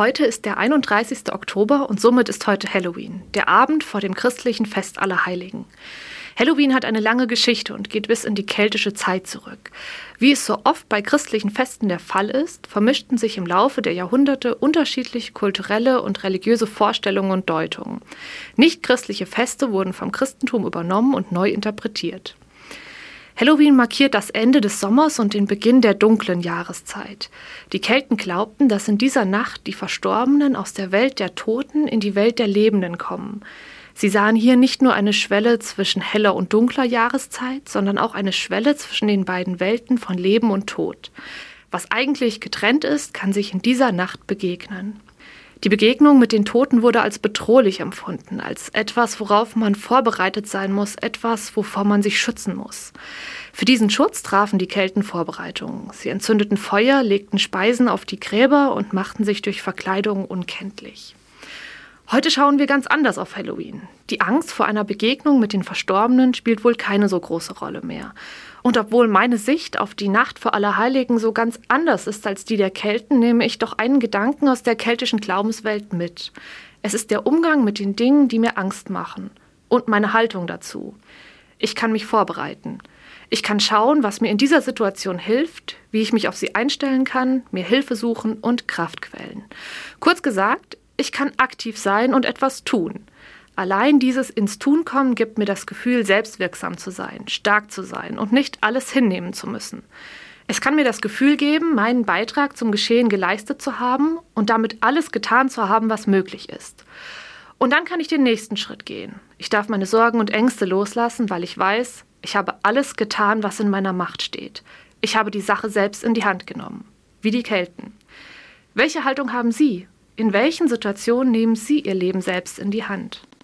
Heute ist der 31. Oktober und somit ist heute Halloween, der Abend vor dem christlichen Fest aller Heiligen. Halloween hat eine lange Geschichte und geht bis in die keltische Zeit zurück. Wie es so oft bei christlichen Festen der Fall ist, vermischten sich im Laufe der Jahrhunderte unterschiedliche kulturelle und religiöse Vorstellungen und Deutungen. Nicht-christliche Feste wurden vom Christentum übernommen und neu interpretiert. Halloween markiert das Ende des Sommers und den Beginn der dunklen Jahreszeit. Die Kelten glaubten, dass in dieser Nacht die Verstorbenen aus der Welt der Toten in die Welt der Lebenden kommen. Sie sahen hier nicht nur eine Schwelle zwischen heller und dunkler Jahreszeit, sondern auch eine Schwelle zwischen den beiden Welten von Leben und Tod. Was eigentlich getrennt ist, kann sich in dieser Nacht begegnen. Die Begegnung mit den Toten wurde als bedrohlich empfunden, als etwas, worauf man vorbereitet sein muss, etwas, wovor man sich schützen muss. Für diesen Schutz trafen die Kelten Vorbereitungen. Sie entzündeten Feuer, legten Speisen auf die Gräber und machten sich durch Verkleidung unkenntlich. Heute schauen wir ganz anders auf Halloween. Die Angst vor einer Begegnung mit den Verstorbenen spielt wohl keine so große Rolle mehr. Und obwohl meine Sicht auf die Nacht vor Allerheiligen so ganz anders ist als die der Kelten, nehme ich doch einen Gedanken aus der keltischen Glaubenswelt mit. Es ist der Umgang mit den Dingen, die mir Angst machen. Und meine Haltung dazu. Ich kann mich vorbereiten. Ich kann schauen, was mir in dieser Situation hilft, wie ich mich auf sie einstellen kann, mir Hilfe suchen und Kraftquellen. Kurz gesagt, ich kann aktiv sein und etwas tun. Allein dieses ins Tun kommen gibt mir das Gefühl, selbstwirksam zu sein, stark zu sein und nicht alles hinnehmen zu müssen. Es kann mir das Gefühl geben, meinen Beitrag zum Geschehen geleistet zu haben und damit alles getan zu haben, was möglich ist. Und dann kann ich den nächsten Schritt gehen. Ich darf meine Sorgen und Ängste loslassen, weil ich weiß, ich habe alles getan, was in meiner Macht steht. Ich habe die Sache selbst in die Hand genommen, wie die Kelten. Welche Haltung haben Sie in welchen Situationen nehmen Sie Ihr Leben selbst in die Hand?